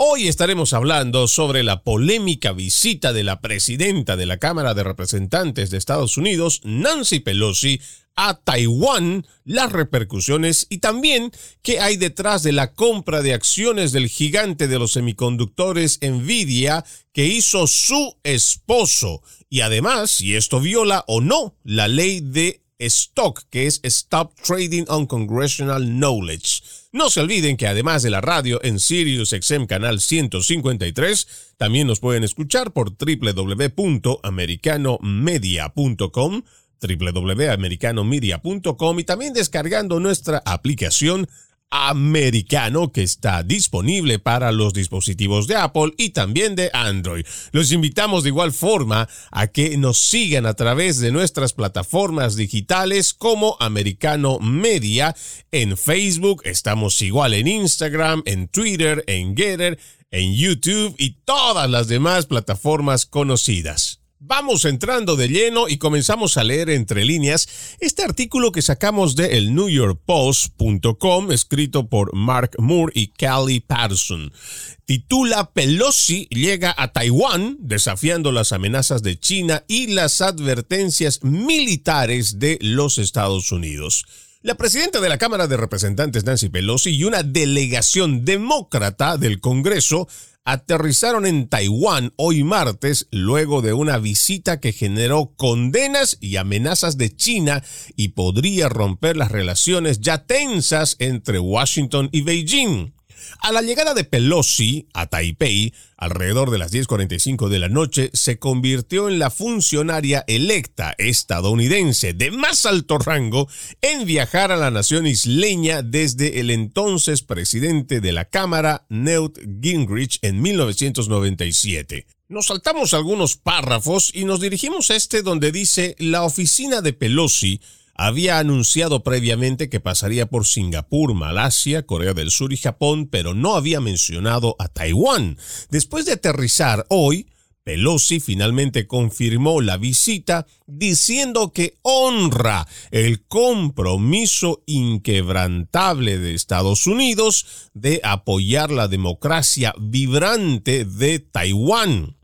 Hoy estaremos hablando sobre la polémica visita de la presidenta de la Cámara de Representantes de Estados Unidos, Nancy Pelosi, a Taiwán, las repercusiones y también qué hay detrás de la compra de acciones del gigante de los semiconductores Nvidia que hizo su esposo y además si esto viola o no la ley de stock que es Stop Trading on Congressional Knowledge. No se olviden que además de la radio en Sirius XM Canal 153, también nos pueden escuchar por www.americanomedia.com www.americanomedia.com y también descargando nuestra aplicación americano que está disponible para los dispositivos de Apple y también de Android. Los invitamos de igual forma a que nos sigan a través de nuestras plataformas digitales como Americano Media. En Facebook estamos igual en Instagram, en Twitter, en Getter, en YouTube y todas las demás plataformas conocidas. Vamos entrando de lleno y comenzamos a leer entre líneas este artículo que sacamos de el New York Post.com, escrito por Mark Moore y Callie Patterson. Titula Pelosi llega a Taiwán desafiando las amenazas de China y las advertencias militares de los Estados Unidos. La presidenta de la Cámara de Representantes, Nancy Pelosi, y una delegación demócrata del Congreso aterrizaron en Taiwán hoy martes luego de una visita que generó condenas y amenazas de China y podría romper las relaciones ya tensas entre Washington y Beijing. A la llegada de Pelosi a Taipei, alrededor de las 10.45 de la noche, se convirtió en la funcionaria electa estadounidense de más alto rango en viajar a la nación isleña desde el entonces presidente de la Cámara, Newt Gingrich, en 1997. Nos saltamos algunos párrafos y nos dirigimos a este donde dice la oficina de Pelosi había anunciado previamente que pasaría por Singapur, Malasia, Corea del Sur y Japón, pero no había mencionado a Taiwán. Después de aterrizar hoy, Pelosi finalmente confirmó la visita diciendo que honra el compromiso inquebrantable de Estados Unidos de apoyar la democracia vibrante de Taiwán.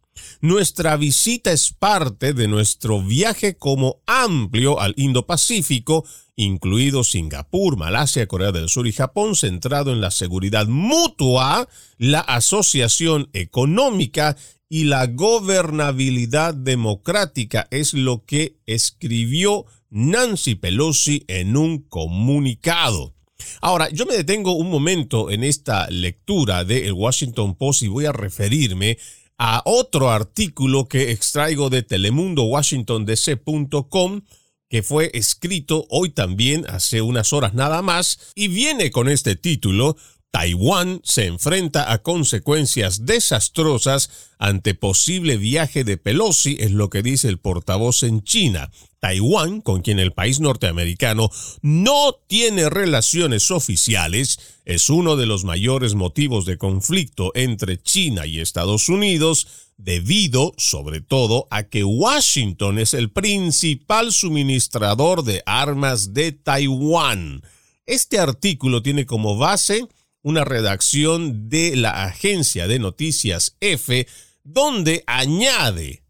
Nuestra visita es parte de nuestro viaje como amplio al Indo-Pacífico, incluido Singapur, Malasia, Corea del Sur y Japón, centrado en la seguridad mutua, la asociación económica y la gobernabilidad democrática, es lo que escribió Nancy Pelosi en un comunicado. Ahora, yo me detengo un momento en esta lectura de el Washington Post y voy a referirme a otro artículo que extraigo de telemundowashingtondc.com que fue escrito hoy también hace unas horas nada más y viene con este título Taiwán se enfrenta a consecuencias desastrosas ante posible viaje de Pelosi, es lo que dice el portavoz en China. Taiwán, con quien el país norteamericano no tiene relaciones oficiales, es uno de los mayores motivos de conflicto entre China y Estados Unidos, debido sobre todo a que Washington es el principal suministrador de armas de Taiwán. Este artículo tiene como base una redacción de la agencia de noticias F, donde añade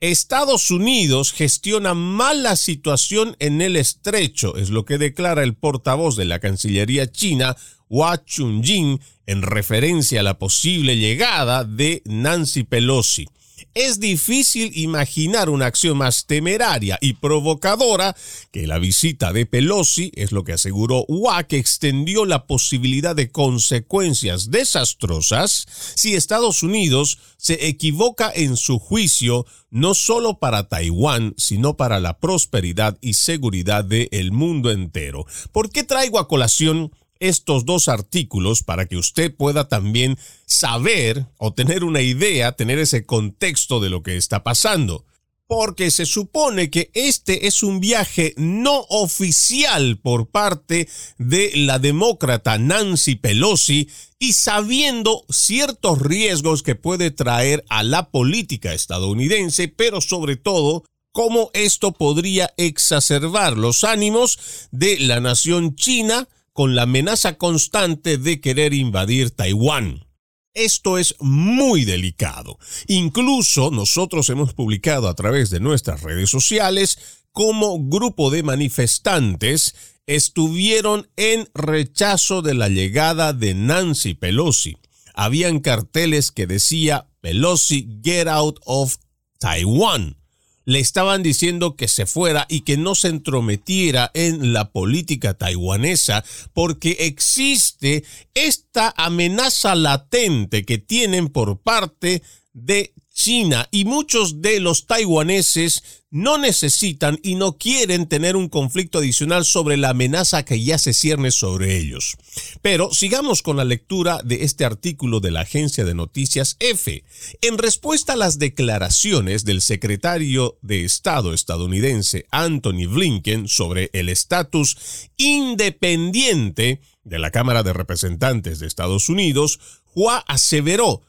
Estados Unidos gestiona mal la situación en el estrecho, es lo que declara el portavoz de la Cancillería china, Hua Chunying, en referencia a la posible llegada de Nancy Pelosi. Es difícil imaginar una acción más temeraria y provocadora que la visita de Pelosi, es lo que aseguró Hua, que extendió la posibilidad de consecuencias desastrosas si Estados Unidos se equivoca en su juicio no solo para Taiwán, sino para la prosperidad y seguridad del mundo entero. ¿Por qué traigo a colación estos dos artículos para que usted pueda también saber o tener una idea, tener ese contexto de lo que está pasando. Porque se supone que este es un viaje no oficial por parte de la demócrata Nancy Pelosi y sabiendo ciertos riesgos que puede traer a la política estadounidense, pero sobre todo cómo esto podría exacerbar los ánimos de la nación china, con la amenaza constante de querer invadir Taiwán. Esto es muy delicado. Incluso nosotros hemos publicado a través de nuestras redes sociales cómo grupo de manifestantes estuvieron en rechazo de la llegada de Nancy Pelosi. Habían carteles que decía Pelosi get out of Taiwan le estaban diciendo que se fuera y que no se entrometiera en la política taiwanesa porque existe esta amenaza latente que tienen por parte de China y muchos de los taiwaneses no necesitan y no quieren tener un conflicto adicional sobre la amenaza que ya se cierne sobre ellos. Pero sigamos con la lectura de este artículo de la agencia de noticias F. En respuesta a las declaraciones del secretario de Estado estadounidense Anthony Blinken sobre el estatus independiente de la Cámara de Representantes de Estados Unidos, Hua aseveró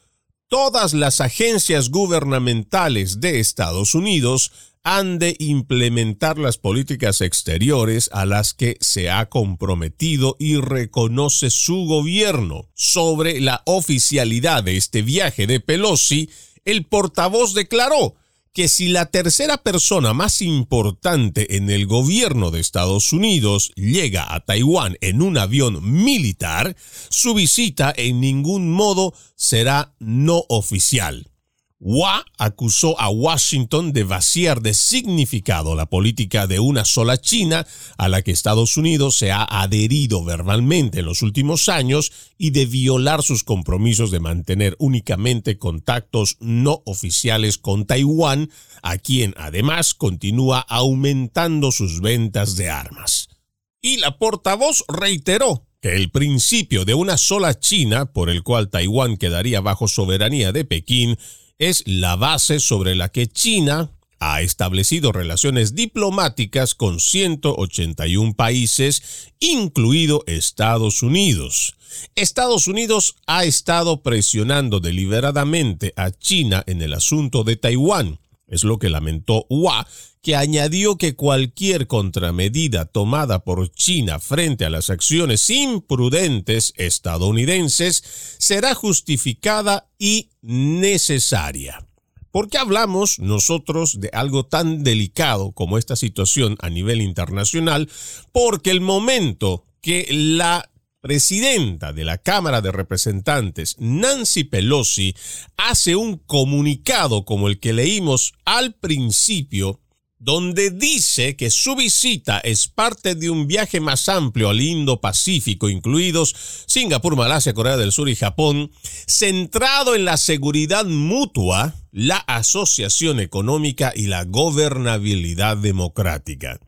todas las agencias gubernamentales de Estados Unidos han de implementar las políticas exteriores a las que se ha comprometido y reconoce su gobierno. Sobre la oficialidad de este viaje de Pelosi, el portavoz declaró que si la tercera persona más importante en el gobierno de Estados Unidos llega a Taiwán en un avión militar, su visita en ningún modo será no oficial. Hua acusó a Washington de vaciar de significado la política de una sola China a la que Estados Unidos se ha adherido verbalmente en los últimos años y de violar sus compromisos de mantener únicamente contactos no oficiales con Taiwán, a quien además continúa aumentando sus ventas de armas. Y la portavoz reiteró que el principio de una sola China, por el cual Taiwán quedaría bajo soberanía de Pekín, es la base sobre la que China ha establecido relaciones diplomáticas con 181 países, incluido Estados Unidos. Estados Unidos ha estado presionando deliberadamente a China en el asunto de Taiwán, es lo que lamentó Hua, que añadió que cualquier contramedida tomada por China frente a las acciones imprudentes estadounidenses será justificada y necesaria. ¿Por qué hablamos nosotros de algo tan delicado como esta situación a nivel internacional? Porque el momento que la presidenta de la Cámara de Representantes, Nancy Pelosi, hace un comunicado como el que leímos al principio, donde dice que su visita es parte de un viaje más amplio al Indo-Pacífico, incluidos Singapur, Malasia, Corea del Sur y Japón, centrado en la seguridad mutua, la asociación económica y la gobernabilidad democrática.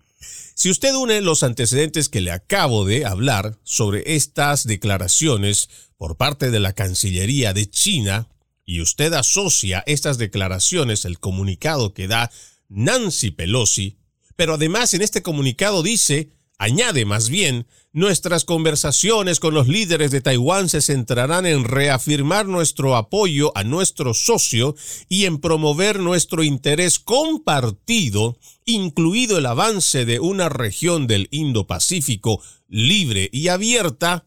Si usted une los antecedentes que le acabo de hablar sobre estas declaraciones por parte de la Cancillería de China y usted asocia estas declaraciones, el comunicado que da Nancy Pelosi, pero además en este comunicado dice, añade más bien, nuestras conversaciones con los líderes de Taiwán se centrarán en reafirmar nuestro apoyo a nuestro socio y en promover nuestro interés compartido, incluido el avance de una región del Indo-Pacífico libre y abierta,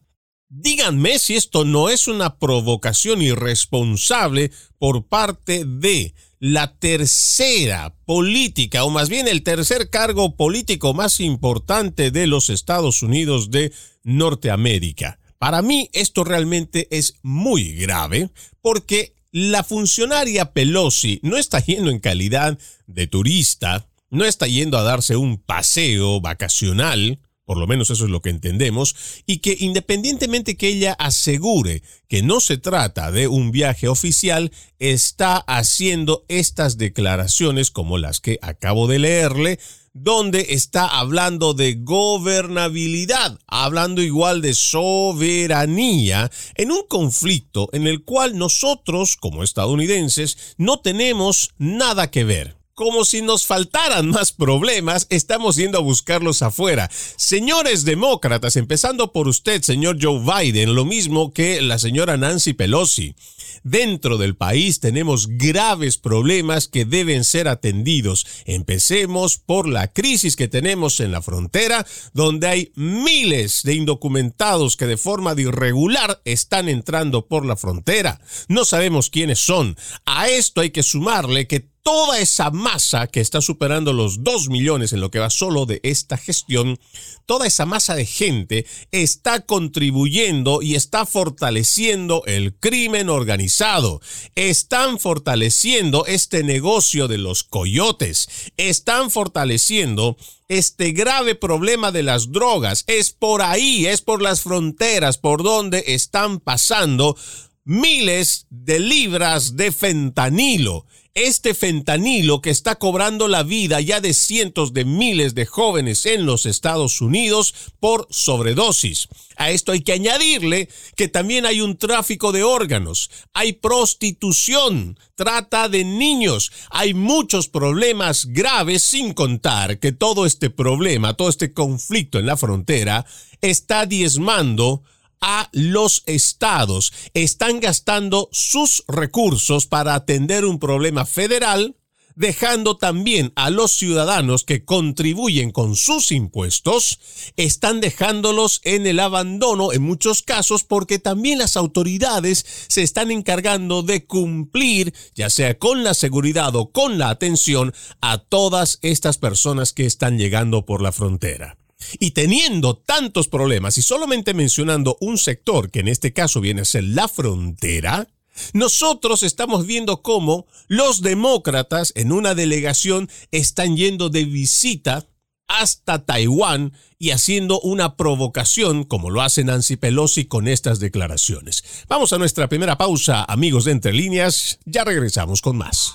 Díganme si esto no es una provocación irresponsable por parte de la tercera política, o más bien el tercer cargo político más importante de los Estados Unidos de Norteamérica. Para mí esto realmente es muy grave porque la funcionaria Pelosi no está yendo en calidad de turista, no está yendo a darse un paseo vacacional, por lo menos eso es lo que entendemos, y que independientemente que ella asegure que no se trata de un viaje oficial, está haciendo estas declaraciones como las que acabo de leerle, donde está hablando de gobernabilidad, hablando igual de soberanía, en un conflicto en el cual nosotros, como estadounidenses, no tenemos nada que ver como si nos faltaran más problemas, estamos yendo a buscarlos afuera. Señores demócratas, empezando por usted, señor Joe Biden, lo mismo que la señora Nancy Pelosi. Dentro del país tenemos graves problemas que deben ser atendidos. Empecemos por la crisis que tenemos en la frontera, donde hay miles de indocumentados que de forma irregular están entrando por la frontera. No sabemos quiénes son. A esto hay que sumarle que toda esa masa que está superando los 2 millones en lo que va solo de esta gestión, toda esa masa de gente está contribuyendo y está fortaleciendo el crimen organizado. Están fortaleciendo este negocio de los coyotes. Están fortaleciendo este grave problema de las drogas. Es por ahí, es por las fronteras por donde están pasando miles de libras de fentanilo este fentanilo que está cobrando la vida ya de cientos de miles de jóvenes en los Estados Unidos por sobredosis. A esto hay que añadirle que también hay un tráfico de órganos, hay prostitución, trata de niños, hay muchos problemas graves sin contar que todo este problema, todo este conflicto en la frontera está diezmando a los estados. Están gastando sus recursos para atender un problema federal, dejando también a los ciudadanos que contribuyen con sus impuestos, están dejándolos en el abandono en muchos casos porque también las autoridades se están encargando de cumplir, ya sea con la seguridad o con la atención, a todas estas personas que están llegando por la frontera. Y teniendo tantos problemas y solamente mencionando un sector, que en este caso viene a ser la frontera, nosotros estamos viendo cómo los demócratas en una delegación están yendo de visita hasta Taiwán y haciendo una provocación como lo hace Nancy Pelosi con estas declaraciones. Vamos a nuestra primera pausa, amigos de Entre Líneas, ya regresamos con más.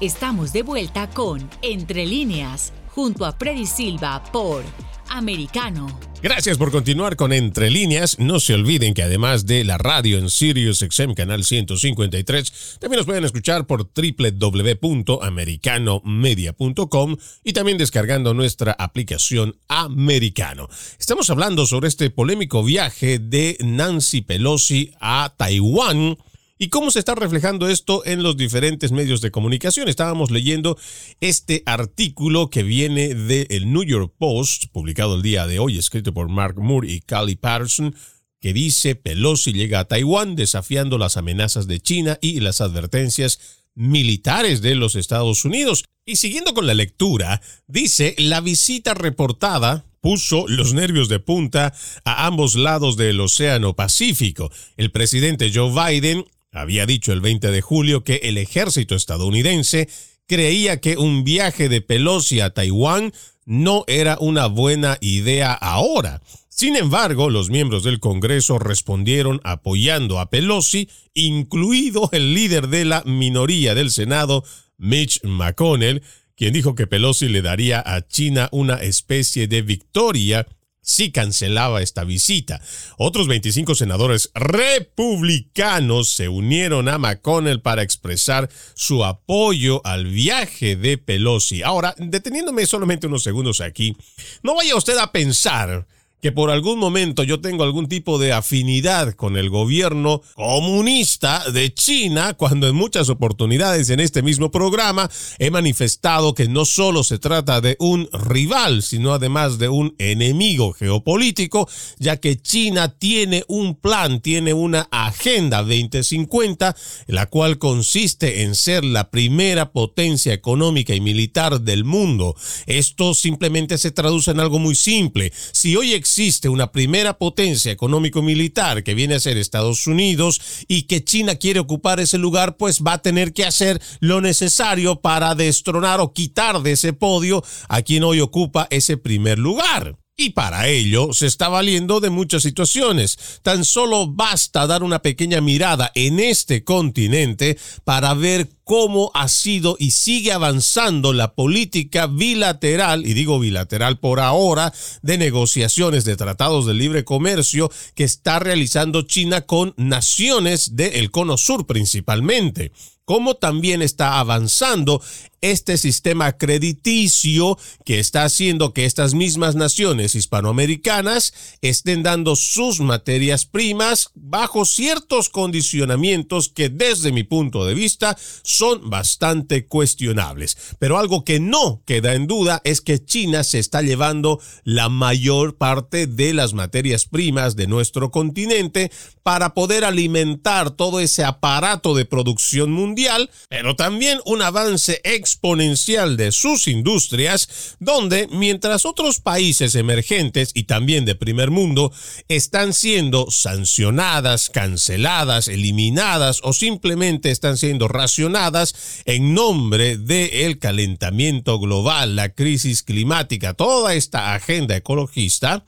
Estamos de vuelta con Entre líneas junto a Freddy Silva por Americano. Gracias por continuar con Entre Líneas. No se olviden que además de la radio en Sirius XM Canal 153, también nos pueden escuchar por www.americanomedia.com y también descargando nuestra aplicación Americano. Estamos hablando sobre este polémico viaje de Nancy Pelosi a Taiwán ¿Y cómo se está reflejando esto en los diferentes medios de comunicación? Estábamos leyendo este artículo que viene del New York Post, publicado el día de hoy, escrito por Mark Moore y Callie Patterson, que dice Pelosi llega a Taiwán desafiando las amenazas de China y las advertencias militares de los Estados Unidos. Y siguiendo con la lectura, dice la visita reportada puso los nervios de punta a ambos lados del Océano Pacífico. El presidente Joe Biden había dicho el 20 de julio que el ejército estadounidense creía que un viaje de Pelosi a Taiwán no era una buena idea ahora. Sin embargo, los miembros del Congreso respondieron apoyando a Pelosi, incluido el líder de la minoría del Senado, Mitch McConnell, quien dijo que Pelosi le daría a China una especie de victoria si cancelaba esta visita. Otros 25 senadores republicanos se unieron a McConnell para expresar su apoyo al viaje de Pelosi. Ahora, deteniéndome solamente unos segundos aquí, no vaya usted a pensar que por algún momento yo tengo algún tipo de afinidad con el gobierno comunista de China, cuando en muchas oportunidades en este mismo programa he manifestado que no solo se trata de un rival, sino además de un enemigo geopolítico, ya que China tiene un plan, tiene una agenda 2050, la cual consiste en ser la primera potencia económica y militar del mundo. Esto simplemente se traduce en algo muy simple. Si hoy existe existe una primera potencia económico-militar que viene a ser Estados Unidos y que China quiere ocupar ese lugar, pues va a tener que hacer lo necesario para destronar o quitar de ese podio a quien hoy ocupa ese primer lugar. Y para ello se está valiendo de muchas situaciones. Tan solo basta dar una pequeña mirada en este continente para ver cómo ha sido y sigue avanzando la política bilateral, y digo bilateral por ahora, de negociaciones de tratados de libre comercio que está realizando China con naciones del cono sur principalmente cómo también está avanzando este sistema crediticio que está haciendo que estas mismas naciones hispanoamericanas estén dando sus materias primas bajo ciertos condicionamientos que desde mi punto de vista son bastante cuestionables. Pero algo que no queda en duda es que China se está llevando la mayor parte de las materias primas de nuestro continente para poder alimentar todo ese aparato de producción mundial, pero también un avance ex exponencial de sus industrias, donde mientras otros países emergentes y también de primer mundo están siendo sancionadas, canceladas, eliminadas o simplemente están siendo racionadas en nombre del calentamiento global, la crisis climática, toda esta agenda ecologista,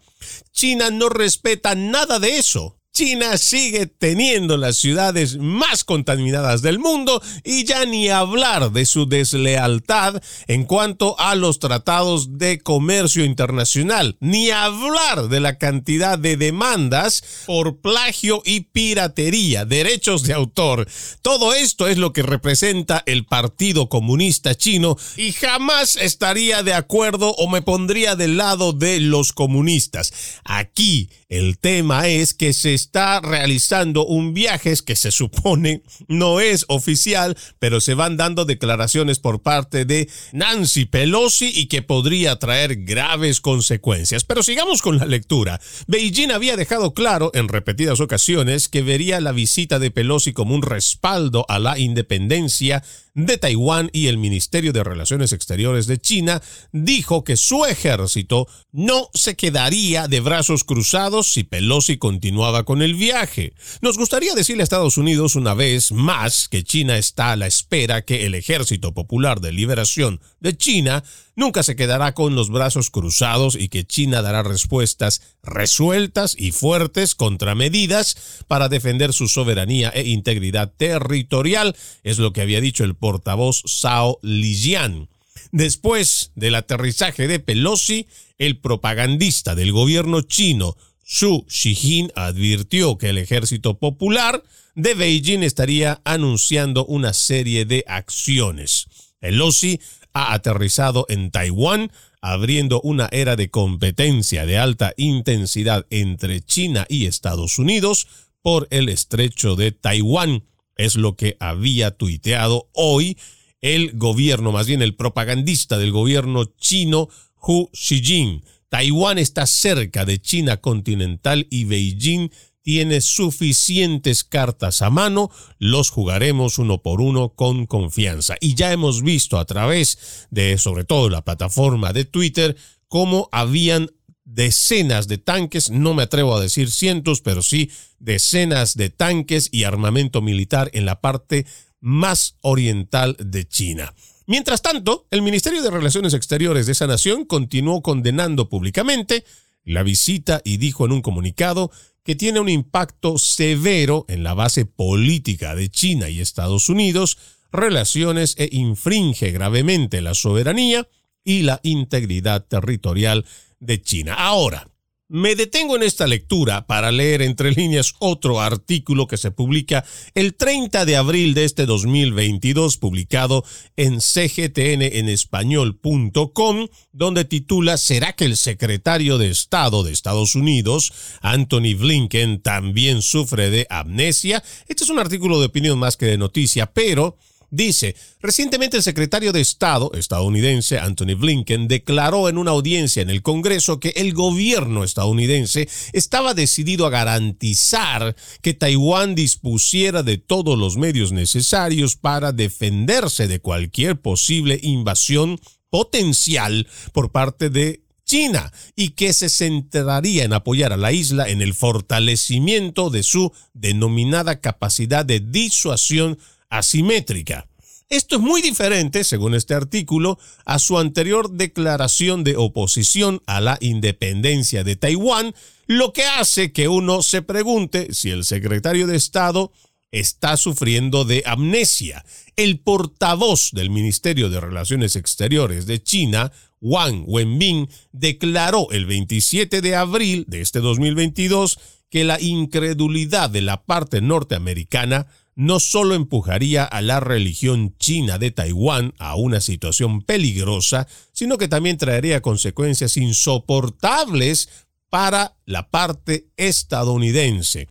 China no respeta nada de eso. China sigue teniendo las ciudades más contaminadas del mundo y ya ni hablar de su deslealtad en cuanto a los tratados de comercio internacional, ni hablar de la cantidad de demandas por plagio y piratería, derechos de autor. Todo esto es lo que representa el Partido Comunista Chino y jamás estaría de acuerdo o me pondría del lado de los comunistas. Aquí el tema es que se está realizando un viaje que se supone no es oficial, pero se van dando declaraciones por parte de Nancy Pelosi y que podría traer graves consecuencias. Pero sigamos con la lectura. Beijing había dejado claro en repetidas ocasiones que vería la visita de Pelosi como un respaldo a la independencia de Taiwán y el Ministerio de Relaciones Exteriores de China dijo que su ejército no se quedaría de brazos cruzados si Pelosi continuaba con el viaje. Nos gustaría decirle a Estados Unidos una vez más que China está a la espera que el Ejército Popular de Liberación de China nunca se quedará con los brazos cruzados y que China dará respuestas resueltas y fuertes contra medidas para defender su soberanía e integridad territorial, es lo que había dicho el portavoz Sao Lijian. Después del aterrizaje de Pelosi, el propagandista del gobierno chino Xu Xijin advirtió que el ejército popular de Beijing estaría anunciando una serie de acciones. Pelosi ha aterrizado en Taiwán, abriendo una era de competencia de alta intensidad entre China y Estados Unidos por el estrecho de Taiwán. Es lo que había tuiteado hoy el gobierno, más bien el propagandista del gobierno chino, Hu Xijin. Taiwán está cerca de China continental y Beijing tiene suficientes cartas a mano, los jugaremos uno por uno con confianza. Y ya hemos visto a través de, sobre todo, la plataforma de Twitter, cómo habían decenas de tanques, no me atrevo a decir cientos, pero sí decenas de tanques y armamento militar en la parte más oriental de China. Mientras tanto, el Ministerio de Relaciones Exteriores de esa nación continuó condenando públicamente la visita y dijo en un comunicado que tiene un impacto severo en la base política de China y Estados Unidos, relaciones e infringe gravemente la soberanía y la integridad territorial de China. Ahora, me detengo en esta lectura para leer entre líneas otro artículo que se publica el 30 de abril de este 2022, publicado en cgtnenespañol.com, donde titula ¿Será que el secretario de Estado de Estados Unidos, Anthony Blinken, también sufre de amnesia? Este es un artículo de opinión más que de noticia, pero Dice, recientemente el secretario de Estado estadounidense Anthony Blinken declaró en una audiencia en el Congreso que el gobierno estadounidense estaba decidido a garantizar que Taiwán dispusiera de todos los medios necesarios para defenderse de cualquier posible invasión potencial por parte de China y que se centraría en apoyar a la isla en el fortalecimiento de su denominada capacidad de disuasión asimétrica. Esto es muy diferente, según este artículo, a su anterior declaración de oposición a la independencia de Taiwán, lo que hace que uno se pregunte si el secretario de Estado está sufriendo de amnesia. El portavoz del Ministerio de Relaciones Exteriores de China, Wang Wenbin, declaró el 27 de abril de este 2022 que la incredulidad de la parte norteamericana no solo empujaría a la religión china de Taiwán a una situación peligrosa, sino que también traería consecuencias insoportables para la parte estadounidense.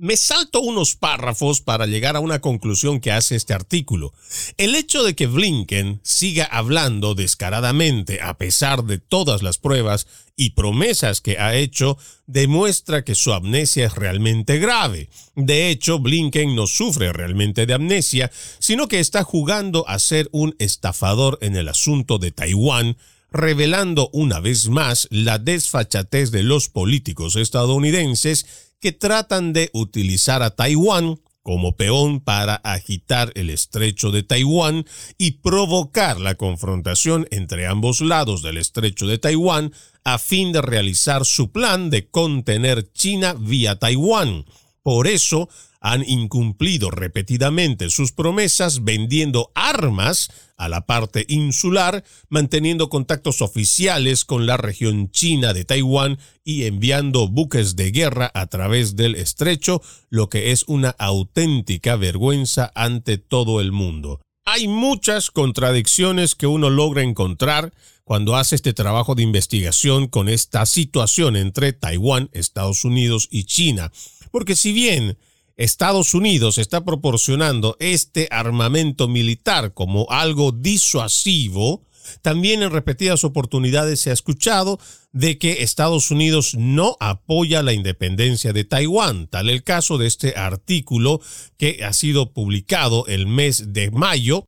Me salto unos párrafos para llegar a una conclusión que hace este artículo. El hecho de que Blinken siga hablando descaradamente a pesar de todas las pruebas y promesas que ha hecho demuestra que su amnesia es realmente grave. De hecho, Blinken no sufre realmente de amnesia, sino que está jugando a ser un estafador en el asunto de Taiwán, revelando una vez más la desfachatez de los políticos estadounidenses que tratan de utilizar a Taiwán como peón para agitar el estrecho de Taiwán y provocar la confrontación entre ambos lados del estrecho de Taiwán a fin de realizar su plan de contener China vía Taiwán. Por eso han incumplido repetidamente sus promesas vendiendo armas a la parte insular, manteniendo contactos oficiales con la región china de Taiwán y enviando buques de guerra a través del estrecho, lo que es una auténtica vergüenza ante todo el mundo. Hay muchas contradicciones que uno logra encontrar cuando hace este trabajo de investigación con esta situación entre Taiwán, Estados Unidos y China. Porque si bien Estados Unidos está proporcionando este armamento militar como algo disuasivo, también en repetidas oportunidades se ha escuchado de que Estados Unidos no apoya la independencia de Taiwán, tal el caso de este artículo que ha sido publicado el mes de mayo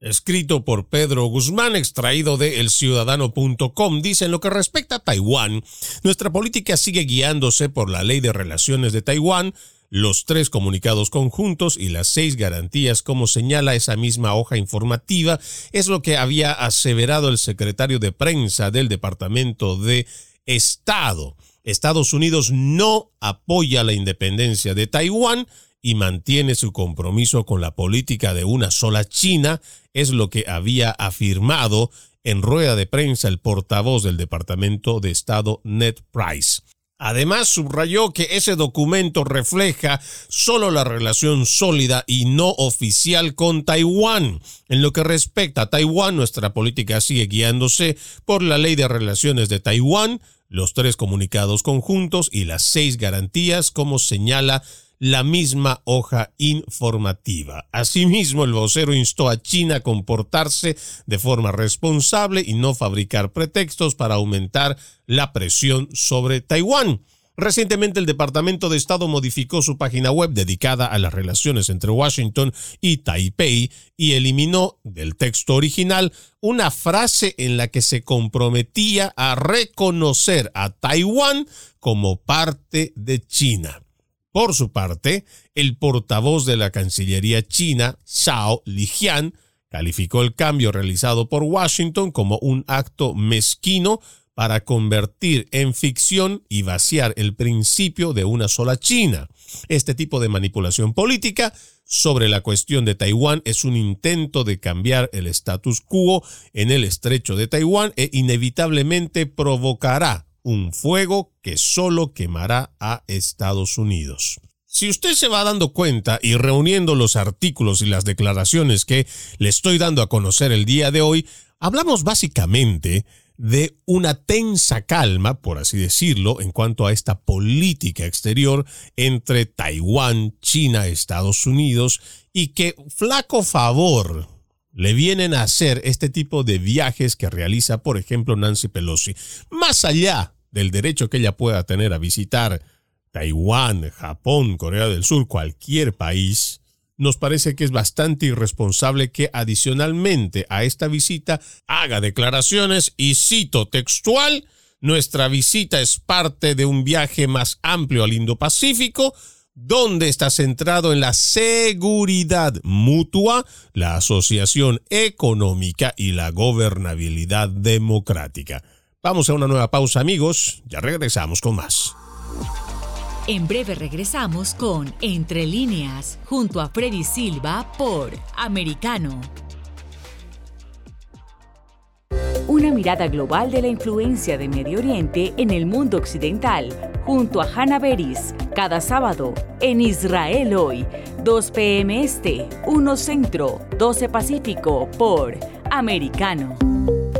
escrito por Pedro Guzmán, extraído de elciudadano.com, dice en lo que respecta a Taiwán, nuestra política sigue guiándose por la ley de relaciones de Taiwán, los tres comunicados conjuntos y las seis garantías, como señala esa misma hoja informativa, es lo que había aseverado el secretario de prensa del Departamento de Estado. Estados Unidos no apoya la independencia de Taiwán y mantiene su compromiso con la política de una sola China, es lo que había afirmado en rueda de prensa el portavoz del Departamento de Estado Ned Price. Además, subrayó que ese documento refleja solo la relación sólida y no oficial con Taiwán. En lo que respecta a Taiwán, nuestra política sigue guiándose por la Ley de Relaciones de Taiwán, los tres comunicados conjuntos y las seis garantías, como señala la misma hoja informativa. Asimismo, el vocero instó a China a comportarse de forma responsable y no fabricar pretextos para aumentar la presión sobre Taiwán. Recientemente el Departamento de Estado modificó su página web dedicada a las relaciones entre Washington y Taipei y eliminó del texto original una frase en la que se comprometía a reconocer a Taiwán como parte de China. Por su parte, el portavoz de la Cancillería china, Zhao Lijian, calificó el cambio realizado por Washington como un acto mezquino para convertir en ficción y vaciar el principio de una sola China. Este tipo de manipulación política sobre la cuestión de Taiwán es un intento de cambiar el status quo en el estrecho de Taiwán e inevitablemente provocará un fuego que solo quemará a Estados Unidos. Si usted se va dando cuenta y reuniendo los artículos y las declaraciones que le estoy dando a conocer el día de hoy, hablamos básicamente de una tensa calma, por así decirlo, en cuanto a esta política exterior entre Taiwán, China, Estados Unidos, y que flaco favor le vienen a hacer este tipo de viajes que realiza, por ejemplo, Nancy Pelosi. Más allá del derecho que ella pueda tener a visitar Taiwán, Japón, Corea del Sur, cualquier país, nos parece que es bastante irresponsable que adicionalmente a esta visita haga declaraciones y cito textual, nuestra visita es parte de un viaje más amplio al Indo-Pacífico, donde está centrado en la seguridad mutua, la asociación económica y la gobernabilidad democrática. Vamos a una nueva pausa amigos, ya regresamos con más. En breve regresamos con Entre líneas, junto a Freddy Silva por Americano. Una mirada global de la influencia de Medio Oriente en el mundo occidental, junto a Hannah Beris, cada sábado en Israel hoy, 2 p.m. Este, 1 Centro, 12 Pacífico, por Americano.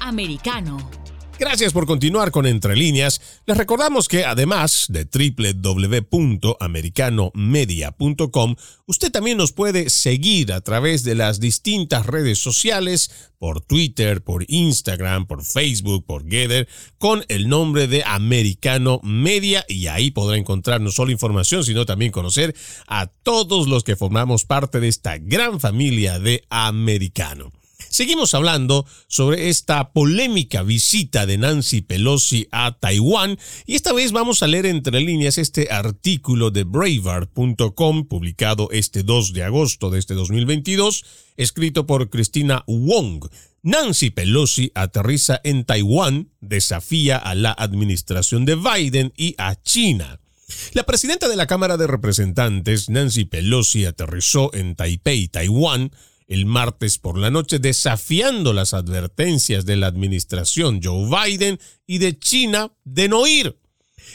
americano. Gracias por continuar con Entre Líneas. Les recordamos que además de www.americanomedia.com, usted también nos puede seguir a través de las distintas redes sociales, por Twitter, por Instagram, por Facebook, por Gather, con el nombre de Americano Media y ahí podrá encontrar no solo información, sino también conocer a todos los que formamos parte de esta gran familia de Americano. Seguimos hablando sobre esta polémica visita de Nancy Pelosi a Taiwán y esta vez vamos a leer entre líneas este artículo de Braver.com publicado este 2 de agosto de este 2022, escrito por Cristina Wong. Nancy Pelosi aterriza en Taiwán, desafía a la administración de Biden y a China. La presidenta de la Cámara de Representantes, Nancy Pelosi, aterrizó en Taipei, Taiwán, el martes por la noche desafiando las advertencias de la administración Joe Biden y de China de no ir.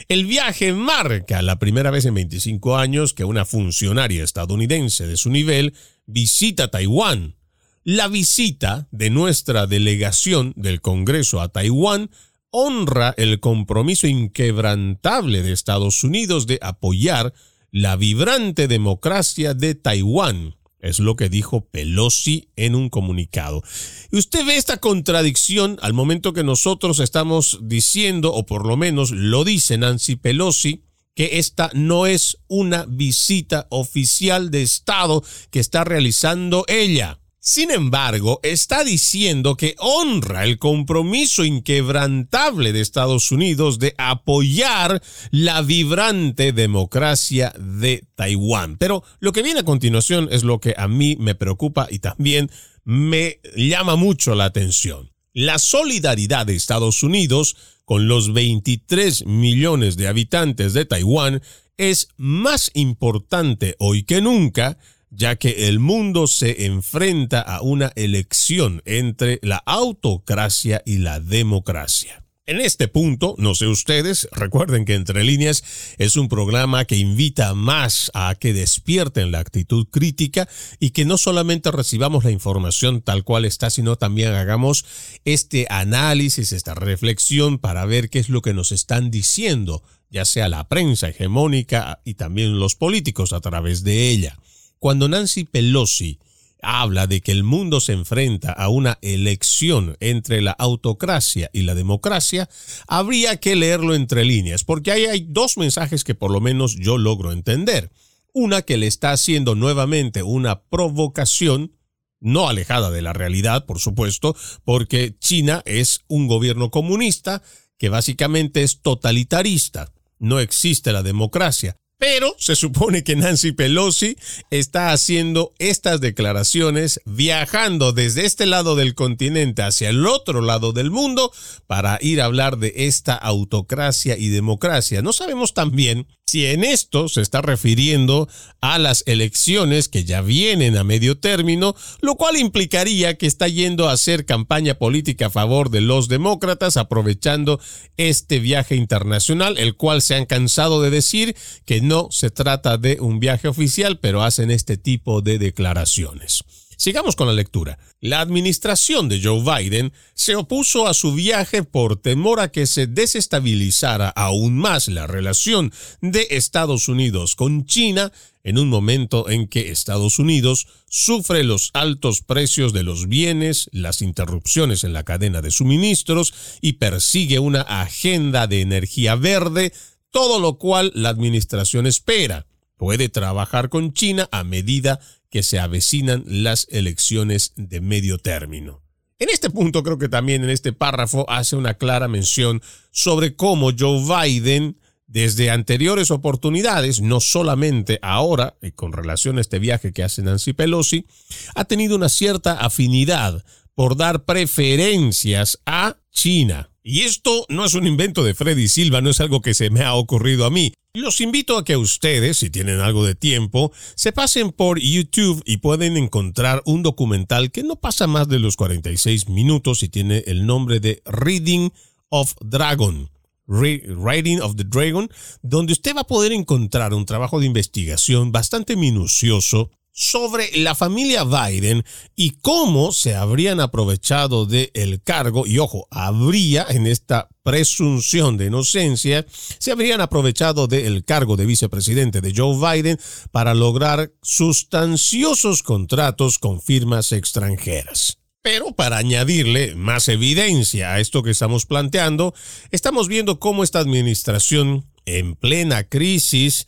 El viaje marca la primera vez en 25 años que una funcionaria estadounidense de su nivel visita Taiwán. La visita de nuestra delegación del Congreso a Taiwán honra el compromiso inquebrantable de Estados Unidos de apoyar la vibrante democracia de Taiwán es lo que dijo Pelosi en un comunicado. Y usted ve esta contradicción al momento que nosotros estamos diciendo, o por lo menos lo dice Nancy Pelosi, que esta no es una visita oficial de Estado que está realizando ella. Sin embargo, está diciendo que honra el compromiso inquebrantable de Estados Unidos de apoyar la vibrante democracia de Taiwán. Pero lo que viene a continuación es lo que a mí me preocupa y también me llama mucho la atención. La solidaridad de Estados Unidos con los 23 millones de habitantes de Taiwán es más importante hoy que nunca ya que el mundo se enfrenta a una elección entre la autocracia y la democracia. En este punto, no sé ustedes, recuerden que Entre líneas es un programa que invita más a que despierten la actitud crítica y que no solamente recibamos la información tal cual está, sino también hagamos este análisis, esta reflexión para ver qué es lo que nos están diciendo, ya sea la prensa hegemónica y también los políticos a través de ella. Cuando Nancy Pelosi habla de que el mundo se enfrenta a una elección entre la autocracia y la democracia, habría que leerlo entre líneas, porque ahí hay dos mensajes que por lo menos yo logro entender. Una que le está haciendo nuevamente una provocación, no alejada de la realidad, por supuesto, porque China es un gobierno comunista que básicamente es totalitarista. No existe la democracia. Pero se supone que Nancy Pelosi está haciendo estas declaraciones viajando desde este lado del continente hacia el otro lado del mundo para ir a hablar de esta autocracia y democracia. No sabemos también si en esto se está refiriendo a las elecciones que ya vienen a medio término, lo cual implicaría que está yendo a hacer campaña política a favor de los demócratas aprovechando este viaje internacional, el cual se han cansado de decir que no se trata de un viaje oficial, pero hacen este tipo de declaraciones. Sigamos con la lectura. La administración de Joe Biden se opuso a su viaje por temor a que se desestabilizara aún más la relación de Estados Unidos con China en un momento en que Estados Unidos sufre los altos precios de los bienes, las interrupciones en la cadena de suministros y persigue una agenda de energía verde, todo lo cual la administración espera. Puede trabajar con China a medida que se avecinan las elecciones de medio término. En este punto creo que también en este párrafo hace una clara mención sobre cómo Joe Biden desde anteriores oportunidades, no solamente ahora, y con relación a este viaje que hace Nancy Pelosi, ha tenido una cierta afinidad por dar preferencias a China. Y esto no es un invento de Freddy Silva, no es algo que se me ha ocurrido a mí. Los invito a que ustedes, si tienen algo de tiempo, se pasen por YouTube y pueden encontrar un documental que no pasa más de los 46 minutos y tiene el nombre de Reading of Dragon. Writing of the Dragon, donde usted va a poder encontrar un trabajo de investigación bastante minucioso sobre la familia Biden y cómo se habrían aprovechado del el cargo, y ojo, habría en esta presunción de inocencia, se habrían aprovechado del cargo de vicepresidente de Joe Biden para lograr sustanciosos contratos con firmas extranjeras. Pero para añadirle más evidencia a esto que estamos planteando, estamos viendo cómo esta administración en plena crisis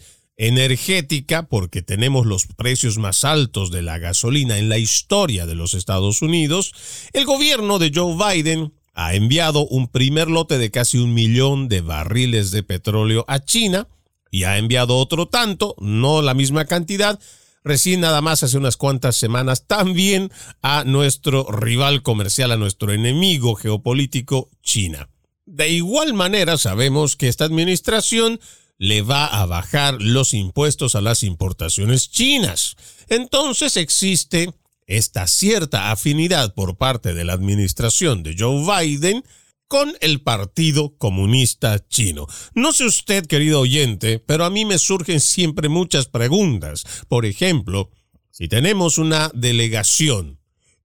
energética, porque tenemos los precios más altos de la gasolina en la historia de los Estados Unidos, el gobierno de Joe Biden ha enviado un primer lote de casi un millón de barriles de petróleo a China y ha enviado otro tanto, no la misma cantidad, recién nada más hace unas cuantas semanas también a nuestro rival comercial, a nuestro enemigo geopolítico, China. De igual manera sabemos que esta administración le va a bajar los impuestos a las importaciones chinas. Entonces existe esta cierta afinidad por parte de la administración de Joe Biden con el Partido Comunista Chino. No sé usted, querido oyente, pero a mí me surgen siempre muchas preguntas. Por ejemplo, si tenemos una delegación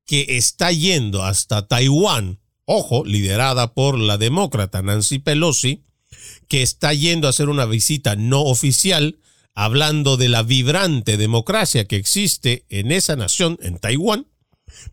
que está yendo hasta Taiwán, ojo, liderada por la demócrata Nancy Pelosi, que está yendo a hacer una visita no oficial, hablando de la vibrante democracia que existe en esa nación, en Taiwán,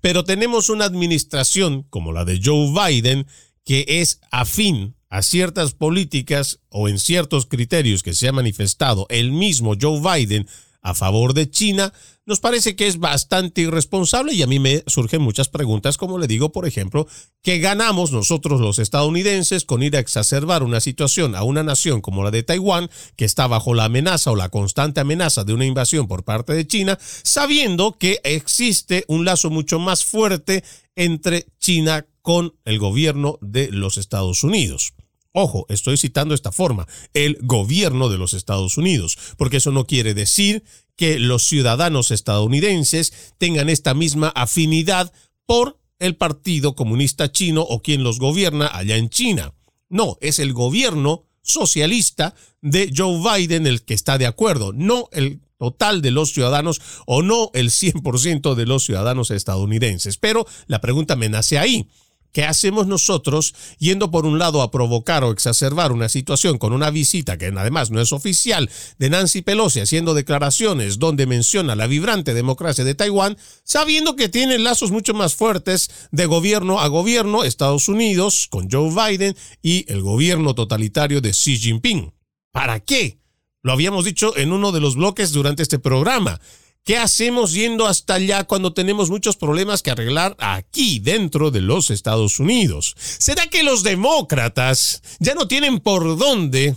pero tenemos una administración como la de Joe Biden que es afín a ciertas políticas o en ciertos criterios que se ha manifestado el mismo Joe Biden a favor de China, nos parece que es bastante irresponsable y a mí me surgen muchas preguntas, como le digo, por ejemplo, ¿qué ganamos nosotros los estadounidenses con ir a exacerbar una situación a una nación como la de Taiwán, que está bajo la amenaza o la constante amenaza de una invasión por parte de China, sabiendo que existe un lazo mucho más fuerte entre China con el gobierno de los Estados Unidos? Ojo, estoy citando esta forma, el gobierno de los Estados Unidos, porque eso no quiere decir que los ciudadanos estadounidenses tengan esta misma afinidad por el Partido Comunista Chino o quien los gobierna allá en China. No, es el gobierno socialista de Joe Biden el que está de acuerdo, no el total de los ciudadanos o no el 100% de los ciudadanos estadounidenses. Pero la pregunta me nace ahí. ¿Qué hacemos nosotros yendo por un lado a provocar o exacerbar una situación con una visita que además no es oficial de Nancy Pelosi haciendo declaraciones donde menciona la vibrante democracia de Taiwán, sabiendo que tiene lazos mucho más fuertes de gobierno a gobierno Estados Unidos con Joe Biden y el gobierno totalitario de Xi Jinping? ¿Para qué? Lo habíamos dicho en uno de los bloques durante este programa. ¿Qué hacemos yendo hasta allá cuando tenemos muchos problemas que arreglar aquí dentro de los Estados Unidos? ¿Será que los demócratas ya no tienen por dónde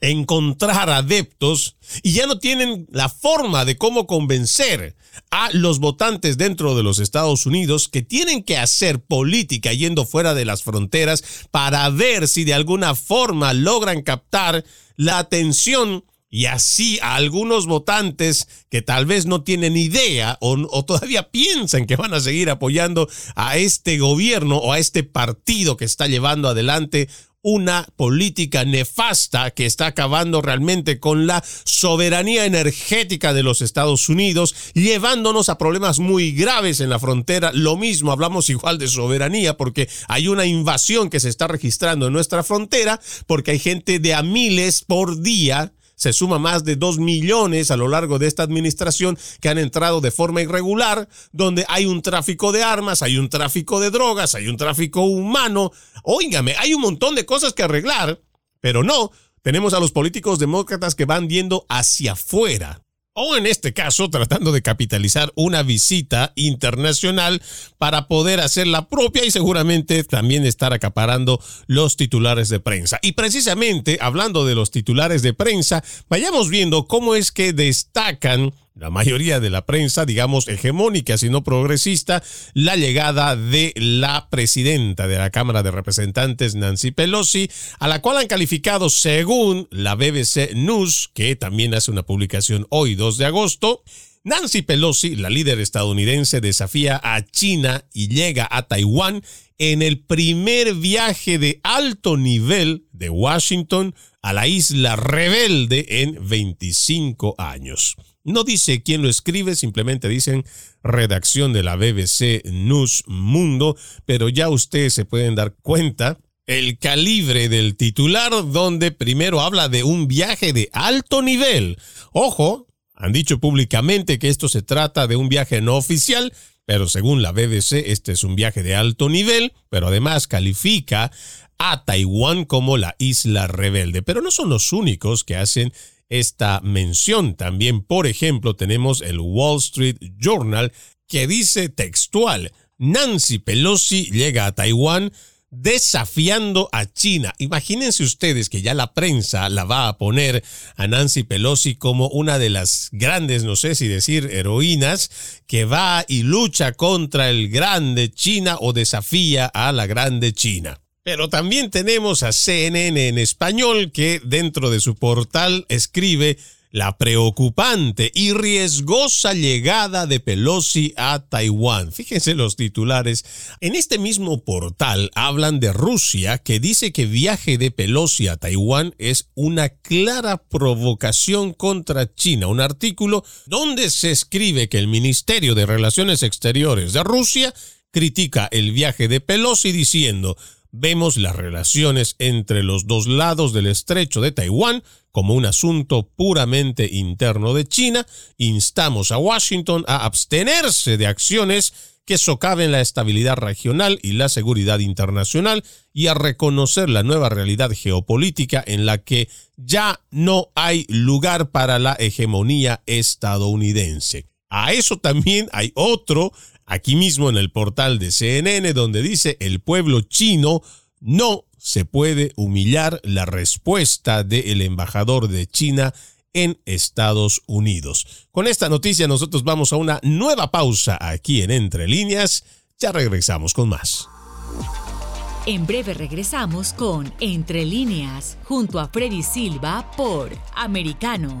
encontrar adeptos y ya no tienen la forma de cómo convencer a los votantes dentro de los Estados Unidos que tienen que hacer política yendo fuera de las fronteras para ver si de alguna forma logran captar la atención y así a algunos votantes que tal vez no tienen idea o, todavía piensan que van a seguir apoyando a este gobierno o a este partido que está llevando adelante una política nefasta que está acabando realmente con la soberanía energética de los Estados Unidos, llevándonos a problemas muy graves en la frontera. Lo mismo, hablamos igual de soberanía porque hay una invasión que se está registrando en nuestra frontera, porque hay gente de a miles por día se suma más de dos millones a lo largo de esta administración que han entrado de forma irregular, donde hay un tráfico de armas, hay un tráfico de drogas, hay un tráfico humano. Óigame, hay un montón de cosas que arreglar, pero no, tenemos a los políticos demócratas que van viendo hacia afuera o en este caso tratando de capitalizar una visita internacional para poder hacer la propia y seguramente también estar acaparando los titulares de prensa. Y precisamente hablando de los titulares de prensa, vayamos viendo cómo es que destacan la mayoría de la prensa, digamos, hegemónica, sino progresista, la llegada de la presidenta de la Cámara de Representantes, Nancy Pelosi, a la cual han calificado, según la BBC News, que también hace una publicación hoy, 2 de agosto, Nancy Pelosi, la líder estadounidense, desafía a China y llega a Taiwán en el primer viaje de alto nivel de Washington a la isla rebelde en 25 años. No dice quién lo escribe, simplemente dicen redacción de la BBC News Mundo, pero ya ustedes se pueden dar cuenta el calibre del titular donde primero habla de un viaje de alto nivel. Ojo, han dicho públicamente que esto se trata de un viaje no oficial, pero según la BBC este es un viaje de alto nivel, pero además califica a Taiwán como la isla rebelde. Pero no son los únicos que hacen esta mención. También, por ejemplo, tenemos el Wall Street Journal que dice textual, Nancy Pelosi llega a Taiwán desafiando a China. Imagínense ustedes que ya la prensa la va a poner a Nancy Pelosi como una de las grandes, no sé si decir, heroínas que va y lucha contra el grande China o desafía a la grande China. Pero también tenemos a CNN en español que dentro de su portal escribe la preocupante y riesgosa llegada de Pelosi a Taiwán. Fíjense los titulares. En este mismo portal hablan de Rusia que dice que viaje de Pelosi a Taiwán es una clara provocación contra China. Un artículo donde se escribe que el Ministerio de Relaciones Exteriores de Rusia critica el viaje de Pelosi diciendo vemos las relaciones entre los dos lados del estrecho de Taiwán como un asunto puramente interno de China, instamos a Washington a abstenerse de acciones que socaven la estabilidad regional y la seguridad internacional y a reconocer la nueva realidad geopolítica en la que ya no hay lugar para la hegemonía estadounidense. A eso también hay otro aquí mismo en el portal de CNN, donde dice el pueblo chino no se puede humillar la respuesta del embajador de China en Estados Unidos. Con esta noticia nosotros vamos a una nueva pausa aquí en Entre Líneas. Ya regresamos con más. En breve regresamos con Entre Líneas, junto a Freddy Silva por Americano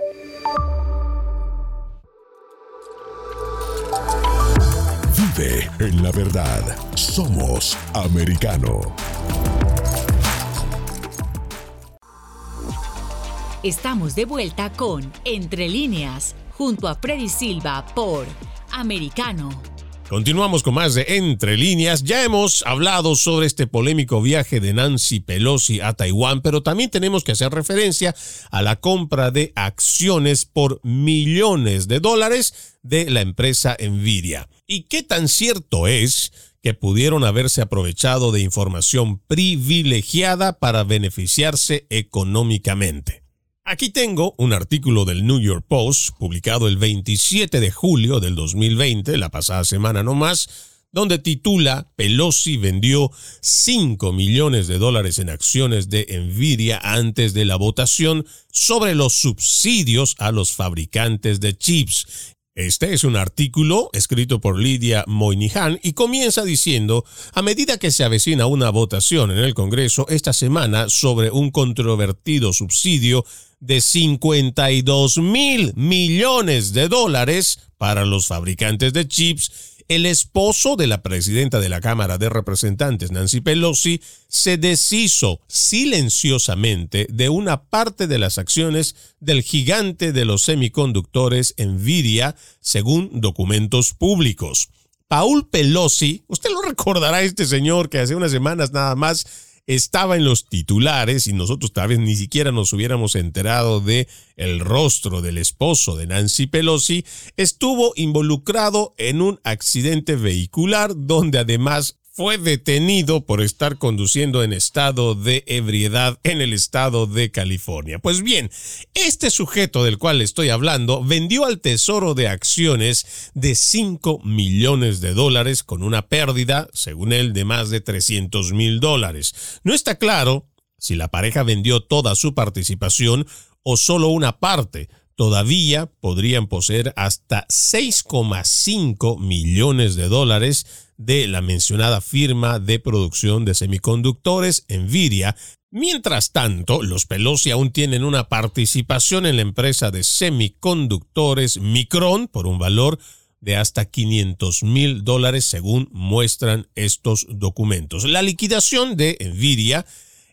Vive en la verdad. Somos americano. Estamos de vuelta con Entre líneas, junto a Freddy Silva por Americano. Continuamos con más de Entre líneas. Ya hemos hablado sobre este polémico viaje de Nancy Pelosi a Taiwán, pero también tenemos que hacer referencia a la compra de acciones por millones de dólares de la empresa Nvidia. ¿Y qué tan cierto es que pudieron haberse aprovechado de información privilegiada para beneficiarse económicamente? Aquí tengo un artículo del New York Post, publicado el 27 de julio del 2020, la pasada semana no más, donde titula Pelosi vendió 5 millones de dólares en acciones de Nvidia antes de la votación sobre los subsidios a los fabricantes de chips. Este es un artículo escrito por Lidia Moynihan y comienza diciendo, a medida que se avecina una votación en el Congreso esta semana sobre un controvertido subsidio de 52 mil millones de dólares para los fabricantes de chips, el esposo de la presidenta de la Cámara de Representantes, Nancy Pelosi, se deshizo silenciosamente de una parte de las acciones del gigante de los semiconductores Nvidia, según documentos públicos. Paul Pelosi, usted lo recordará este señor que hace unas semanas nada más estaba en los titulares y nosotros tal vez ni siquiera nos hubiéramos enterado de el rostro del esposo de Nancy Pelosi, estuvo involucrado en un accidente vehicular donde además fue detenido por estar conduciendo en estado de ebriedad en el estado de California. Pues bien, este sujeto del cual estoy hablando vendió al Tesoro de acciones de 5 millones de dólares con una pérdida, según él, de más de 300 mil dólares. No está claro si la pareja vendió toda su participación o solo una parte, todavía podrían poseer hasta 6,5 millones de dólares de la mencionada firma de producción de semiconductores Nvidia. Mientras tanto, los Pelosi aún tienen una participación en la empresa de semiconductores Micron por un valor de hasta 500 mil dólares según muestran estos documentos. La liquidación de Nvidia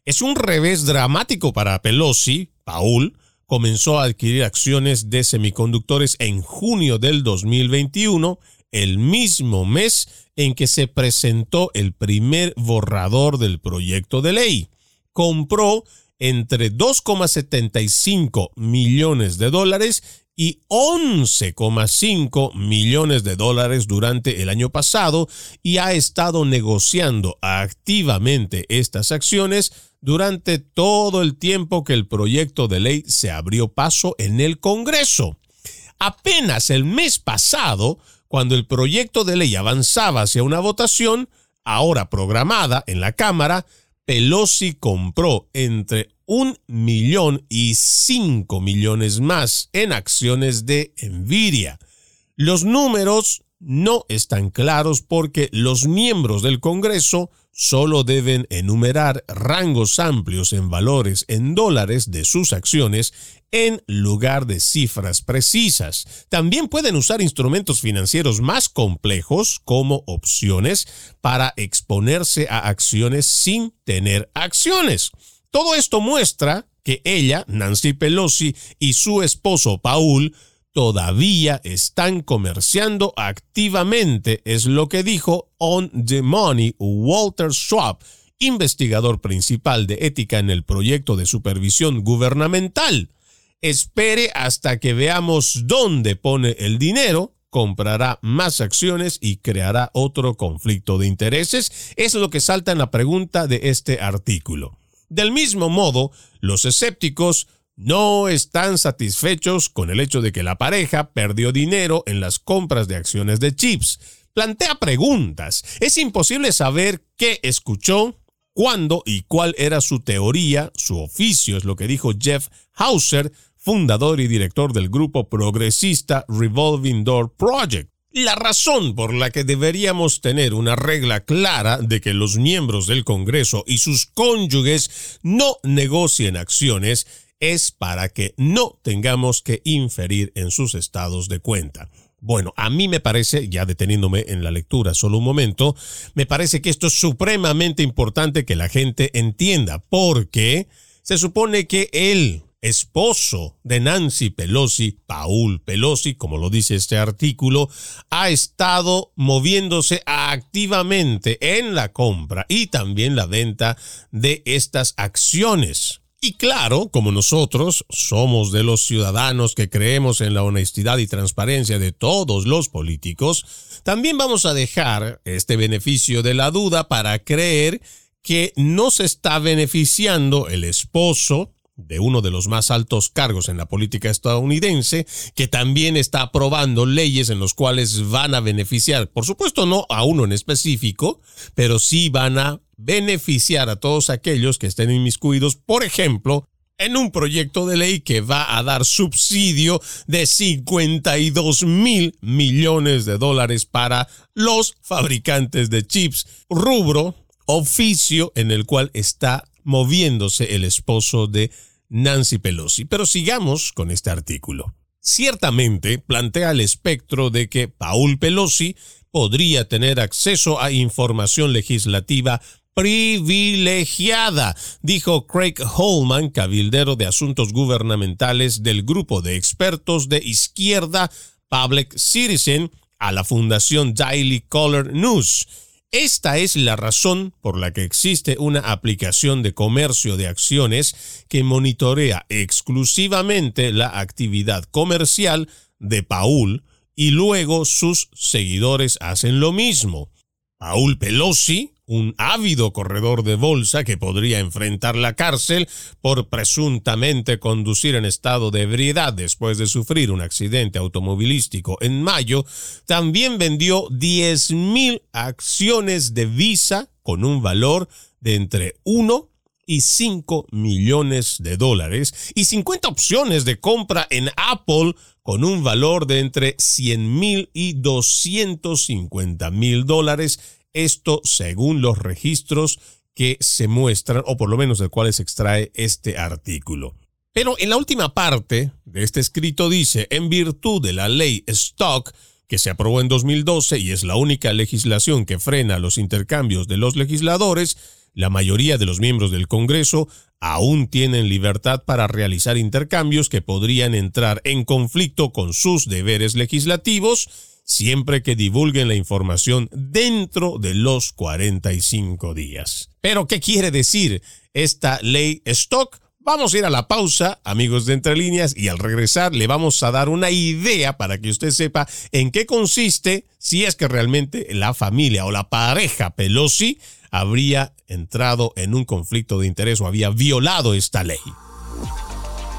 es un revés dramático para Pelosi, Paul, comenzó a adquirir acciones de semiconductores en junio del 2021, el mismo mes en que se presentó el primer borrador del proyecto de ley. Compró entre 2,75 millones de dólares y 11,5 millones de dólares durante el año pasado y ha estado negociando activamente estas acciones durante todo el tiempo que el proyecto de ley se abrió paso en el Congreso. Apenas el mes pasado, cuando el proyecto de ley avanzaba hacia una votación, ahora programada en la Cámara, Pelosi compró entre un millón y cinco millones más en acciones de Nvidia. Los números no están claros porque los miembros del Congreso solo deben enumerar rangos amplios en valores en dólares de sus acciones en lugar de cifras precisas. También pueden usar instrumentos financieros más complejos como opciones para exponerse a acciones sin tener acciones. Todo esto muestra que ella, Nancy Pelosi, y su esposo Paul todavía están comerciando activamente, es lo que dijo On the Money Walter Schwab, investigador principal de ética en el proyecto de supervisión gubernamental. Espere hasta que veamos dónde pone el dinero, comprará más acciones y creará otro conflicto de intereses. Es lo que salta en la pregunta de este artículo. Del mismo modo, los escépticos no están satisfechos con el hecho de que la pareja perdió dinero en las compras de acciones de chips. Plantea preguntas. Es imposible saber qué escuchó, cuándo y cuál era su teoría, su oficio, es lo que dijo Jeff Hauser, fundador y director del grupo progresista Revolving Door Project. La razón por la que deberíamos tener una regla clara de que los miembros del Congreso y sus cónyuges no negocien acciones es para que no tengamos que inferir en sus estados de cuenta. Bueno, a mí me parece, ya deteniéndome en la lectura solo un momento, me parece que esto es supremamente importante que la gente entienda, porque se supone que el esposo de Nancy Pelosi, Paul Pelosi, como lo dice este artículo, ha estado moviéndose activamente en la compra y también la venta de estas acciones. Y claro, como nosotros somos de los ciudadanos que creemos en la honestidad y transparencia de todos los políticos, también vamos a dejar este beneficio de la duda para creer que no se está beneficiando el esposo de uno de los más altos cargos en la política estadounidense, que también está aprobando leyes en los cuales van a beneficiar, por supuesto no a uno en específico, pero sí van a beneficiar a todos aquellos que estén inmiscuidos, por ejemplo, en un proyecto de ley que va a dar subsidio de 52 mil millones de dólares para los fabricantes de chips, rubro, oficio en el cual está moviéndose el esposo de Nancy Pelosi. Pero sigamos con este artículo. Ciertamente plantea el espectro de que Paul Pelosi podría tener acceso a información legislativa privilegiada, dijo Craig Holman, cabildero de asuntos gubernamentales del grupo de expertos de izquierda Public Citizen, a la fundación Daily Caller News. Esta es la razón por la que existe una aplicación de comercio de acciones que monitorea exclusivamente la actividad comercial de Paul y luego sus seguidores hacen lo mismo. Paul Pelosi, un ávido corredor de bolsa que podría enfrentar la cárcel por presuntamente conducir en estado de ebriedad después de sufrir un accidente automovilístico en mayo, también vendió 10.000 acciones de Visa con un valor de entre 1 y 5 millones de dólares y 50 opciones de compra en Apple con un valor de entre 100 mil y 250 mil dólares, esto según los registros que se muestran o por lo menos del cuales se extrae este artículo. Pero en la última parte de este escrito dice, en virtud de la ley Stock, que se aprobó en 2012 y es la única legislación que frena los intercambios de los legisladores, la mayoría de los miembros del Congreso aún tienen libertad para realizar intercambios que podrían entrar en conflicto con sus deberes legislativos siempre que divulguen la información dentro de los 45 días. Pero, ¿qué quiere decir esta ley Stock? Vamos a ir a la pausa, amigos de Entre Líneas, y al regresar le vamos a dar una idea para que usted sepa en qué consiste si es que realmente la familia o la pareja Pelosi habría entrado en un conflicto de interés o había violado esta ley.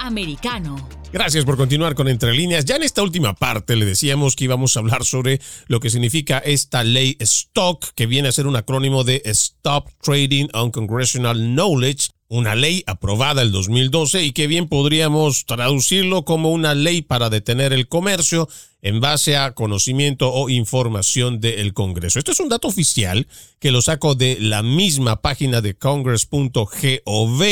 Americano. Gracias por continuar con Entre Líneas. Ya en esta última parte le decíamos que íbamos a hablar sobre lo que significa esta ley Stock, que viene a ser un acrónimo de Stop Trading on Congressional Knowledge, una ley aprobada el 2012 y que bien podríamos traducirlo como una ley para detener el comercio en base a conocimiento o información del Congreso. Esto es un dato oficial que lo saco de la misma página de congress.gov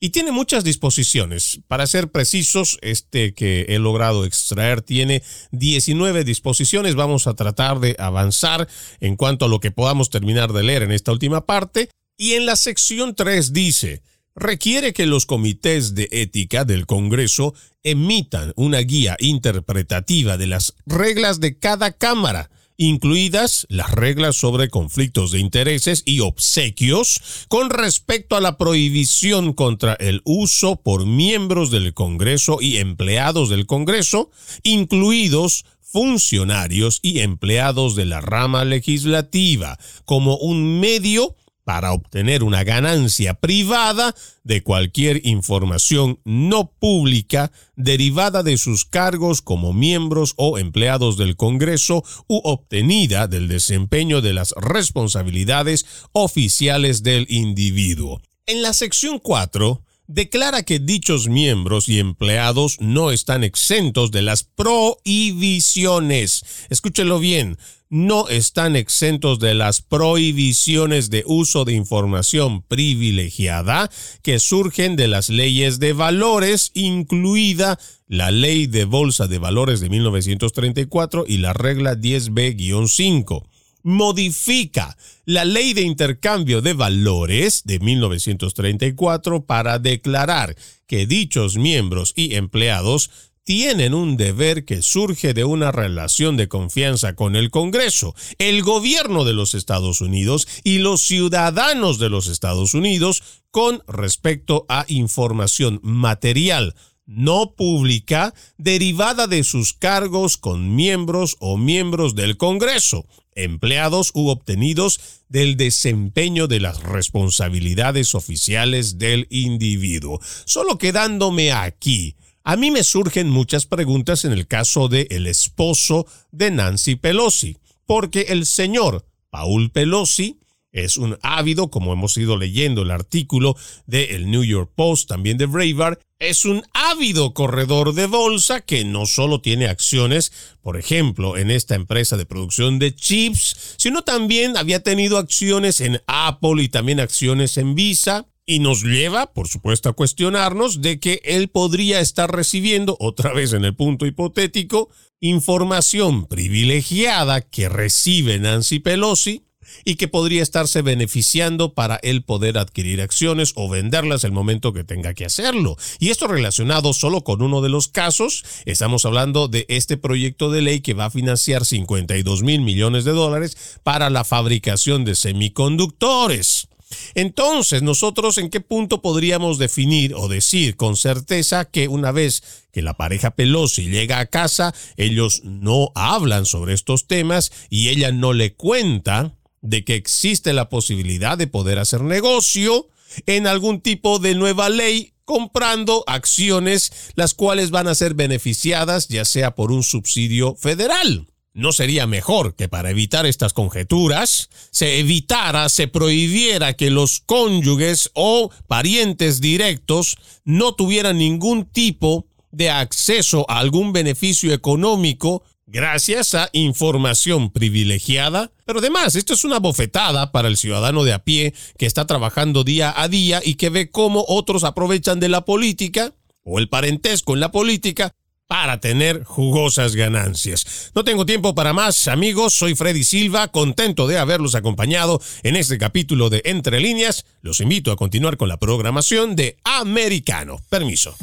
y tiene muchas disposiciones. Para ser precisos, este que he logrado extraer tiene 19 disposiciones. Vamos a tratar de avanzar en cuanto a lo que podamos terminar de leer en esta última parte. Y en la sección 3 dice, requiere que los comités de ética del Congreso emitan una guía interpretativa de las reglas de cada Cámara incluidas las reglas sobre conflictos de intereses y obsequios con respecto a la prohibición contra el uso por miembros del Congreso y empleados del Congreso, incluidos funcionarios y empleados de la rama legislativa, como un medio para obtener una ganancia privada de cualquier información no pública derivada de sus cargos como miembros o empleados del Congreso u obtenida del desempeño de las responsabilidades oficiales del individuo. En la sección 4, declara que dichos miembros y empleados no están exentos de las prohibiciones. Escúchelo bien, no están exentos de las prohibiciones de uso de información privilegiada que surgen de las leyes de valores, incluida la Ley de Bolsa de Valores de 1934 y la regla 10b-5 modifica la ley de intercambio de valores de 1934 para declarar que dichos miembros y empleados tienen un deber que surge de una relación de confianza con el Congreso, el gobierno de los Estados Unidos y los ciudadanos de los Estados Unidos con respecto a información material no pública derivada de sus cargos con miembros o miembros del Congreso, empleados u obtenidos del desempeño de las responsabilidades oficiales del individuo. Solo quedándome aquí, a mí me surgen muchas preguntas en el caso de el esposo de Nancy Pelosi, porque el señor Paul Pelosi es un ávido, como hemos ido leyendo el artículo del New York Post, también de Breitbart, es un ávido corredor de bolsa que no solo tiene acciones, por ejemplo, en esta empresa de producción de chips, sino también había tenido acciones en Apple y también acciones en Visa. Y nos lleva, por supuesto, a cuestionarnos de que él podría estar recibiendo, otra vez en el punto hipotético, información privilegiada que recibe Nancy Pelosi y que podría estarse beneficiando para él poder adquirir acciones o venderlas el momento que tenga que hacerlo. Y esto relacionado solo con uno de los casos, estamos hablando de este proyecto de ley que va a financiar 52 mil millones de dólares para la fabricación de semiconductores. Entonces, nosotros en qué punto podríamos definir o decir con certeza que una vez que la pareja Pelosi llega a casa, ellos no hablan sobre estos temas y ella no le cuenta de que existe la posibilidad de poder hacer negocio en algún tipo de nueva ley comprando acciones las cuales van a ser beneficiadas ya sea por un subsidio federal. ¿No sería mejor que para evitar estas conjeturas se evitara, se prohibiera que los cónyuges o parientes directos no tuvieran ningún tipo de acceso a algún beneficio económico gracias a información privilegiada. Pero además, esto es una bofetada para el ciudadano de a pie que está trabajando día a día y que ve cómo otros aprovechan de la política o el parentesco en la política para tener jugosas ganancias. No tengo tiempo para más, amigos. Soy Freddy Silva, contento de haberlos acompañado en este capítulo de Entre líneas. Los invito a continuar con la programación de Americano. Permiso.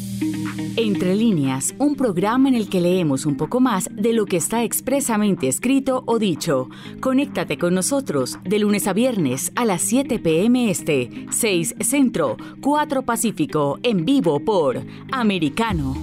Entre líneas, un programa en el que leemos un poco más de lo que está expresamente escrito o dicho. Conéctate con nosotros de lunes a viernes a las 7 p.m. Este, 6 Centro, 4 Pacífico, en vivo por Americano.